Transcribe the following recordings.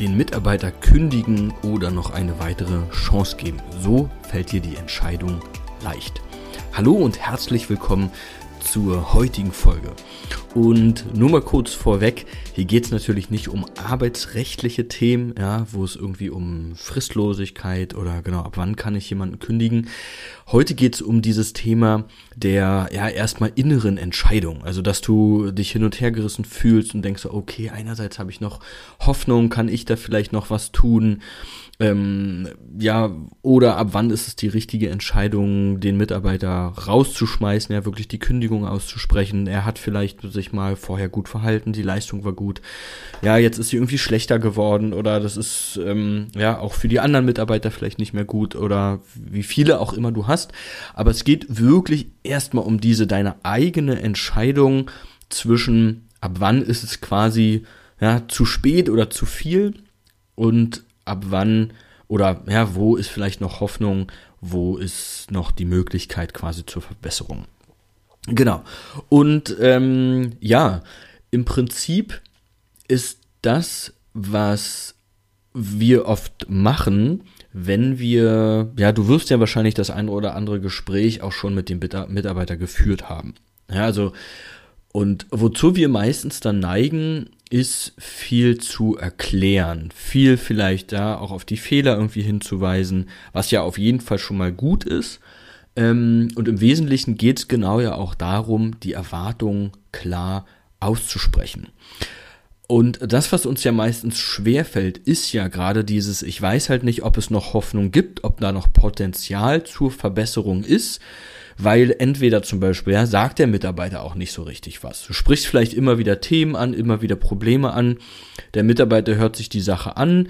Den Mitarbeiter kündigen oder noch eine weitere Chance geben. So fällt dir die Entscheidung leicht. Hallo und herzlich willkommen zur heutigen Folge. Und nur mal kurz vorweg, hier geht es natürlich nicht um arbeitsrechtliche Themen, ja, wo es irgendwie um Fristlosigkeit oder genau, ab wann kann ich jemanden kündigen. Heute geht es um dieses Thema der ja erstmal inneren Entscheidung. Also dass du dich hin und her gerissen fühlst und denkst, okay, einerseits habe ich noch Hoffnung, kann ich da vielleicht noch was tun? Ähm, ja, oder ab wann ist es die richtige Entscheidung, den Mitarbeiter rauszuschmeißen, ja, wirklich die Kündigung auszusprechen. Er hat vielleicht sich mal vorher gut verhalten, die Leistung war gut. Ja, jetzt ist sie irgendwie schlechter geworden oder das ist ähm, ja auch für die anderen Mitarbeiter vielleicht nicht mehr gut oder wie viele auch immer du hast. Aber es geht wirklich erstmal um diese deine eigene Entscheidung zwischen ab wann ist es quasi ja, zu spät oder zu viel und ab wann oder ja, wo ist vielleicht noch Hoffnung, wo ist noch die Möglichkeit quasi zur Verbesserung. Genau. Und ähm, ja, im Prinzip ist das, was wir oft machen, wenn wir, ja, du wirst ja wahrscheinlich das eine oder andere Gespräch auch schon mit dem Mitarbeiter geführt haben. Ja, also, und wozu wir meistens dann neigen, ist viel zu erklären, viel vielleicht da auch auf die Fehler irgendwie hinzuweisen, was ja auf jeden Fall schon mal gut ist. Ähm, und im Wesentlichen geht es genau ja auch darum, die Erwartungen klar auszusprechen. Und das, was uns ja meistens schwerfällt, ist ja gerade dieses, ich weiß halt nicht, ob es noch Hoffnung gibt, ob da noch Potenzial zur Verbesserung ist weil entweder zum Beispiel ja, sagt der Mitarbeiter auch nicht so richtig was. Du sprichst vielleicht immer wieder Themen an, immer wieder Probleme an. Der Mitarbeiter hört sich die Sache an,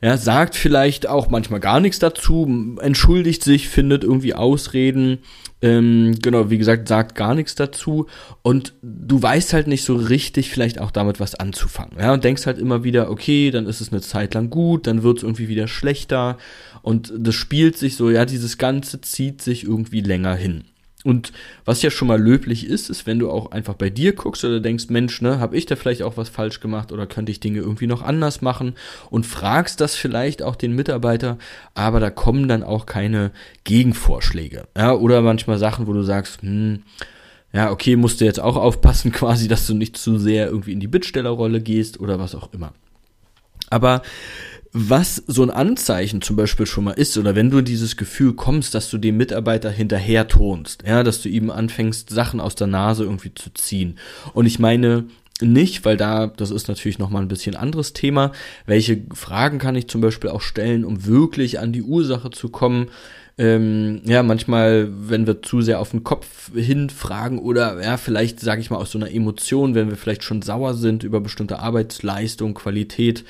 ja, sagt vielleicht auch manchmal gar nichts dazu, entschuldigt sich, findet irgendwie Ausreden, ähm, genau, wie gesagt, sagt gar nichts dazu und du weißt halt nicht so richtig vielleicht auch damit was anzufangen. Ja, und denkst halt immer wieder, okay, dann ist es eine Zeit lang gut, dann wird es irgendwie wieder schlechter und das spielt sich so, ja, dieses Ganze zieht sich irgendwie länger hin. Und was ja schon mal löblich ist, ist, wenn du auch einfach bei dir guckst oder denkst, Mensch, ne, habe ich da vielleicht auch was falsch gemacht oder könnte ich Dinge irgendwie noch anders machen und fragst das vielleicht auch den Mitarbeiter, aber da kommen dann auch keine Gegenvorschläge. Ja, oder manchmal Sachen, wo du sagst, hm, ja, okay, musst du jetzt auch aufpassen, quasi, dass du nicht zu sehr irgendwie in die Bittstellerrolle gehst oder was auch immer. Aber was so ein Anzeichen zum Beispiel schon mal ist, oder wenn du in dieses Gefühl kommst, dass du dem Mitarbeiter hinterher tonst, ja, dass du ihm anfängst, Sachen aus der Nase irgendwie zu ziehen. Und ich meine nicht, weil da, das ist natürlich nochmal ein bisschen anderes Thema, welche Fragen kann ich zum Beispiel auch stellen, um wirklich an die Ursache zu kommen, ähm, ja, manchmal, wenn wir zu sehr auf den Kopf hinfragen oder ja, vielleicht, sage ich mal, aus so einer Emotion, wenn wir vielleicht schon sauer sind über bestimmte Arbeitsleistung, Qualität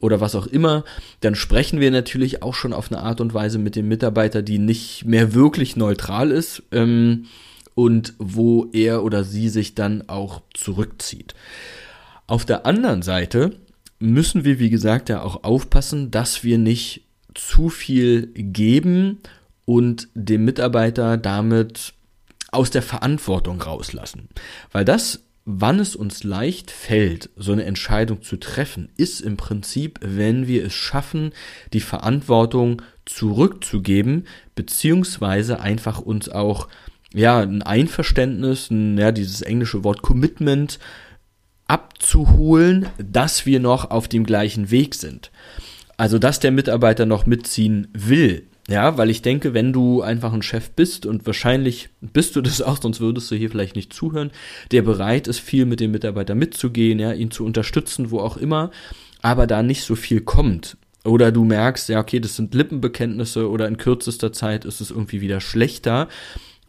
oder was auch immer, dann sprechen wir natürlich auch schon auf eine Art und Weise mit dem Mitarbeiter, die nicht mehr wirklich neutral ist. Ähm, und wo er oder sie sich dann auch zurückzieht. Auf der anderen Seite müssen wir, wie gesagt, ja auch aufpassen, dass wir nicht zu viel geben und dem Mitarbeiter damit aus der Verantwortung rauslassen. Weil das Wann es uns leicht fällt, so eine Entscheidung zu treffen, ist im Prinzip, wenn wir es schaffen, die Verantwortung zurückzugeben, beziehungsweise einfach uns auch, ja, ein Einverständnis, ein, ja, dieses englische Wort Commitment abzuholen, dass wir noch auf dem gleichen Weg sind. Also, dass der Mitarbeiter noch mitziehen will, ja, weil ich denke, wenn du einfach ein Chef bist und wahrscheinlich bist du das auch, sonst würdest du hier vielleicht nicht zuhören, der bereit ist, viel mit dem Mitarbeiter mitzugehen, ja, ihn zu unterstützen, wo auch immer, aber da nicht so viel kommt. Oder du merkst, ja, okay, das sind Lippenbekenntnisse oder in kürzester Zeit ist es irgendwie wieder schlechter,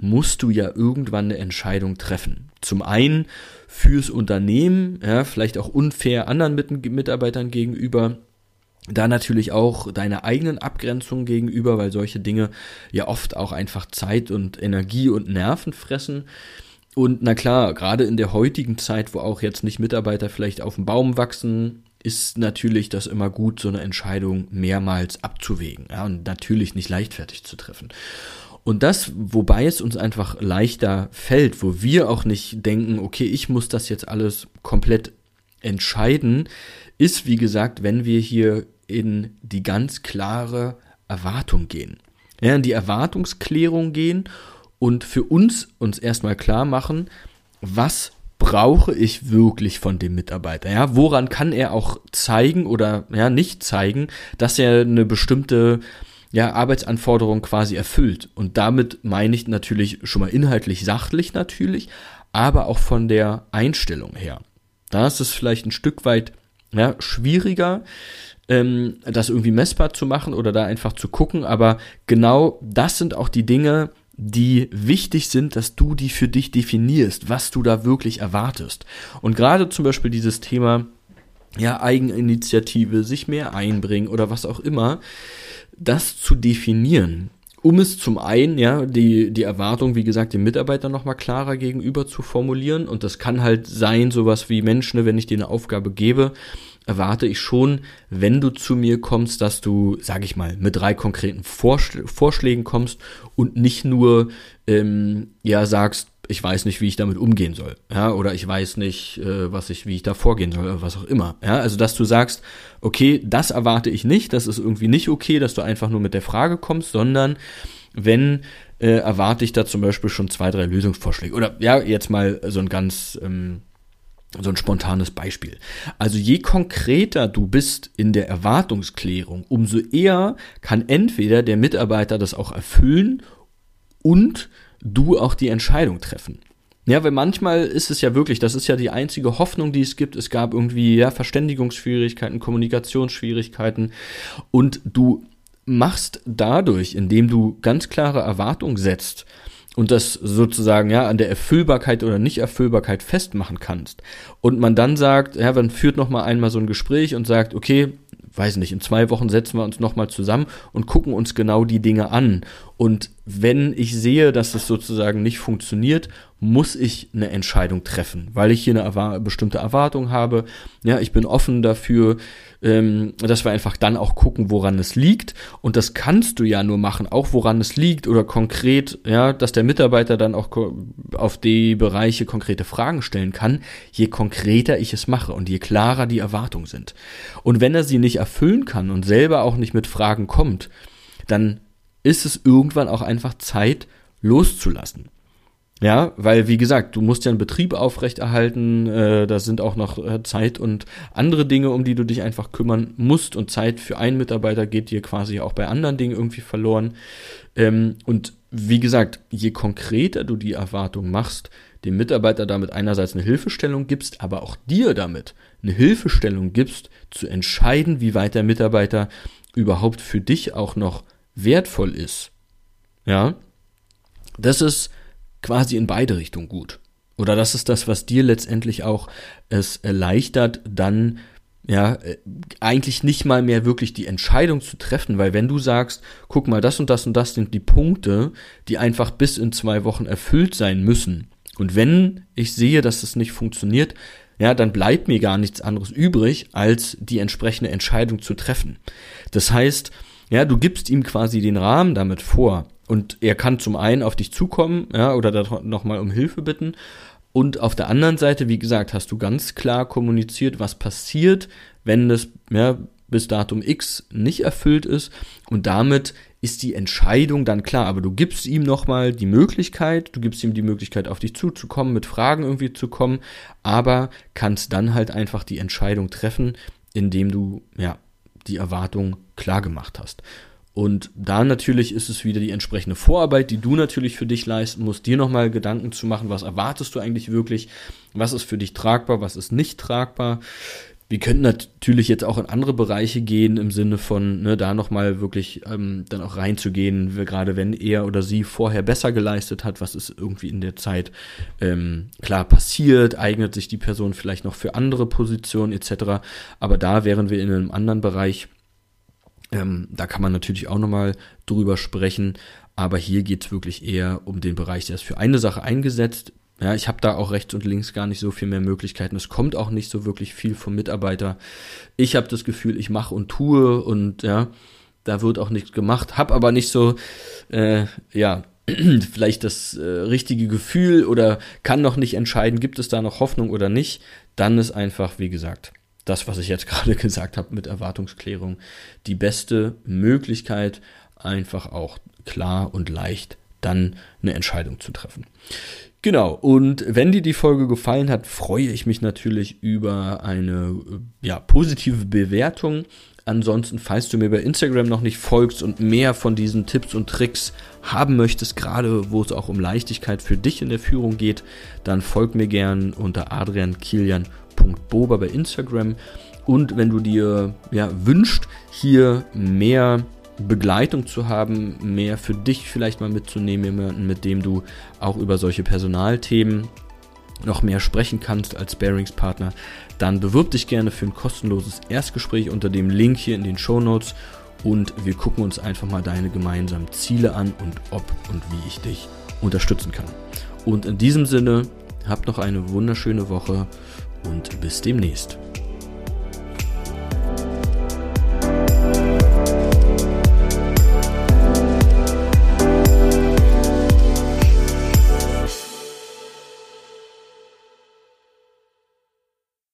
musst du ja irgendwann eine Entscheidung treffen. Zum einen fürs Unternehmen, ja, vielleicht auch unfair anderen Mitarbeitern gegenüber, da natürlich auch deine eigenen Abgrenzungen gegenüber, weil solche Dinge ja oft auch einfach Zeit und Energie und Nerven fressen. Und na klar, gerade in der heutigen Zeit, wo auch jetzt nicht Mitarbeiter vielleicht auf dem Baum wachsen, ist natürlich das immer gut, so eine Entscheidung mehrmals abzuwägen ja, und natürlich nicht leichtfertig zu treffen. Und das, wobei es uns einfach leichter fällt, wo wir auch nicht denken, okay, ich muss das jetzt alles komplett entscheiden, ist, wie gesagt, wenn wir hier in die ganz klare Erwartung gehen. Ja, in die Erwartungsklärung gehen und für uns uns erstmal klar machen, was brauche ich wirklich von dem Mitarbeiter? Ja, woran kann er auch zeigen oder ja nicht zeigen, dass er eine bestimmte ja, Arbeitsanforderung quasi erfüllt? Und damit meine ich natürlich schon mal inhaltlich sachlich natürlich, aber auch von der Einstellung her. Da ist es vielleicht ein Stück weit ja, schwieriger, ähm, das irgendwie messbar zu machen oder da einfach zu gucken, aber genau das sind auch die Dinge, die wichtig sind, dass du die für dich definierst, was du da wirklich erwartest. Und gerade zum Beispiel dieses Thema, ja, Eigeninitiative, sich mehr einbringen oder was auch immer, das zu definieren, um es zum einen, ja, die, die Erwartung, wie gesagt, dem Mitarbeiter nochmal klarer gegenüber zu formulieren. Und das kann halt sein, sowas wie Mensch, ne, wenn ich dir eine Aufgabe gebe, erwarte ich schon, wenn du zu mir kommst, dass du, sage ich mal, mit drei konkreten Vorschl Vorschlägen kommst und nicht nur ähm, ja sagst, ich weiß nicht, wie ich damit umgehen soll, ja, oder ich weiß nicht, äh, was ich, wie ich da vorgehen soll, oder was auch immer, ja, also dass du sagst, okay, das erwarte ich nicht, das ist irgendwie nicht okay, dass du einfach nur mit der Frage kommst, sondern wenn äh, erwarte ich da zum Beispiel schon zwei, drei Lösungsvorschläge oder ja, jetzt mal so ein ganz ähm, so ein spontanes Beispiel. Also je konkreter du bist in der Erwartungsklärung, umso eher kann entweder der Mitarbeiter das auch erfüllen und du auch die Entscheidung treffen. Ja, weil manchmal ist es ja wirklich, das ist ja die einzige Hoffnung, die es gibt. Es gab irgendwie ja Verständigungsschwierigkeiten, Kommunikationsschwierigkeiten und du machst dadurch, indem du ganz klare Erwartungen setzt, und das sozusagen ja an der Erfüllbarkeit oder Nicht-Erfüllbarkeit festmachen kannst und man dann sagt, ja, man führt noch mal einmal so ein Gespräch und sagt, okay, weiß nicht, in zwei Wochen setzen wir uns noch mal zusammen und gucken uns genau die Dinge an und wenn ich sehe, dass es sozusagen nicht funktioniert, muss ich eine Entscheidung treffen, weil ich hier eine erwar bestimmte Erwartung habe. Ja, ich bin offen dafür, ähm, dass wir einfach dann auch gucken, woran es liegt. Und das kannst du ja nur machen, auch woran es liegt oder konkret, ja, dass der Mitarbeiter dann auch auf die Bereiche konkrete Fragen stellen kann, je konkreter ich es mache und je klarer die Erwartungen sind. Und wenn er sie nicht erfüllen kann und selber auch nicht mit Fragen kommt, dann ist es irgendwann auch einfach Zeit loszulassen. Ja, weil wie gesagt, du musst ja einen Betrieb aufrechterhalten, äh, da sind auch noch äh, Zeit und andere Dinge, um die du dich einfach kümmern musst und Zeit für einen Mitarbeiter geht dir quasi auch bei anderen Dingen irgendwie verloren. Ähm, und wie gesagt, je konkreter du die Erwartung machst, dem Mitarbeiter damit einerseits eine Hilfestellung gibst, aber auch dir damit eine Hilfestellung gibst, zu entscheiden, wie weit der Mitarbeiter überhaupt für dich auch noch wertvoll ist, ja, das ist quasi in beide Richtungen gut. Oder das ist das, was dir letztendlich auch es erleichtert, dann ja, äh, eigentlich nicht mal mehr wirklich die Entscheidung zu treffen, weil wenn du sagst, guck mal, das und das und das sind die Punkte, die einfach bis in zwei Wochen erfüllt sein müssen. Und wenn ich sehe, dass es nicht funktioniert, ja, dann bleibt mir gar nichts anderes übrig, als die entsprechende Entscheidung zu treffen. Das heißt, ja, du gibst ihm quasi den Rahmen damit vor und er kann zum einen auf dich zukommen, ja, oder nochmal um Hilfe bitten. Und auf der anderen Seite, wie gesagt, hast du ganz klar kommuniziert, was passiert, wenn das ja, bis Datum X nicht erfüllt ist. Und damit ist die Entscheidung dann klar. Aber du gibst ihm nochmal die Möglichkeit, du gibst ihm die Möglichkeit, auf dich zuzukommen, mit Fragen irgendwie zu kommen, aber kannst dann halt einfach die Entscheidung treffen, indem du ja die Erwartung klar gemacht hast. Und da natürlich ist es wieder die entsprechende Vorarbeit, die du natürlich für dich leisten musst, dir nochmal Gedanken zu machen, was erwartest du eigentlich wirklich, was ist für dich tragbar, was ist nicht tragbar. Wir könnten natürlich jetzt auch in andere Bereiche gehen, im Sinne von, ne, da nochmal wirklich ähm, dann auch reinzugehen, gerade wenn er oder sie vorher besser geleistet hat, was ist irgendwie in der Zeit ähm, klar passiert, eignet sich die Person vielleicht noch für andere Positionen etc. Aber da wären wir in einem anderen Bereich. Ähm, da kann man natürlich auch nochmal drüber sprechen. Aber hier geht es wirklich eher um den Bereich, der ist für eine Sache eingesetzt. Ja, ich habe da auch rechts und links gar nicht so viel mehr Möglichkeiten. Es kommt auch nicht so wirklich viel vom Mitarbeiter. Ich habe das Gefühl, ich mache und tue und ja, da wird auch nichts gemacht. Hab aber nicht so, äh, ja, vielleicht das äh, richtige Gefühl oder kann noch nicht entscheiden, gibt es da noch Hoffnung oder nicht. Dann ist einfach, wie gesagt, das, was ich jetzt gerade gesagt habe mit Erwartungsklärung, die beste Möglichkeit, einfach auch klar und leicht dann eine Entscheidung zu treffen. Genau, und wenn dir die Folge gefallen hat, freue ich mich natürlich über eine ja, positive Bewertung. Ansonsten, falls du mir bei Instagram noch nicht folgst und mehr von diesen Tipps und Tricks haben möchtest, gerade wo es auch um Leichtigkeit für dich in der Führung geht, dann folg mir gern unter adriankilian.boba bei Instagram. Und wenn du dir ja, wünscht, hier mehr Begleitung zu haben, mehr für dich vielleicht mal mitzunehmen, jemanden, mit dem du auch über solche Personalthemen noch mehr sprechen kannst als Bearingspartner, dann bewirb dich gerne für ein kostenloses Erstgespräch unter dem Link hier in den Show Notes und wir gucken uns einfach mal deine gemeinsamen Ziele an und ob und wie ich dich unterstützen kann. Und in diesem Sinne, habt noch eine wunderschöne Woche und bis demnächst.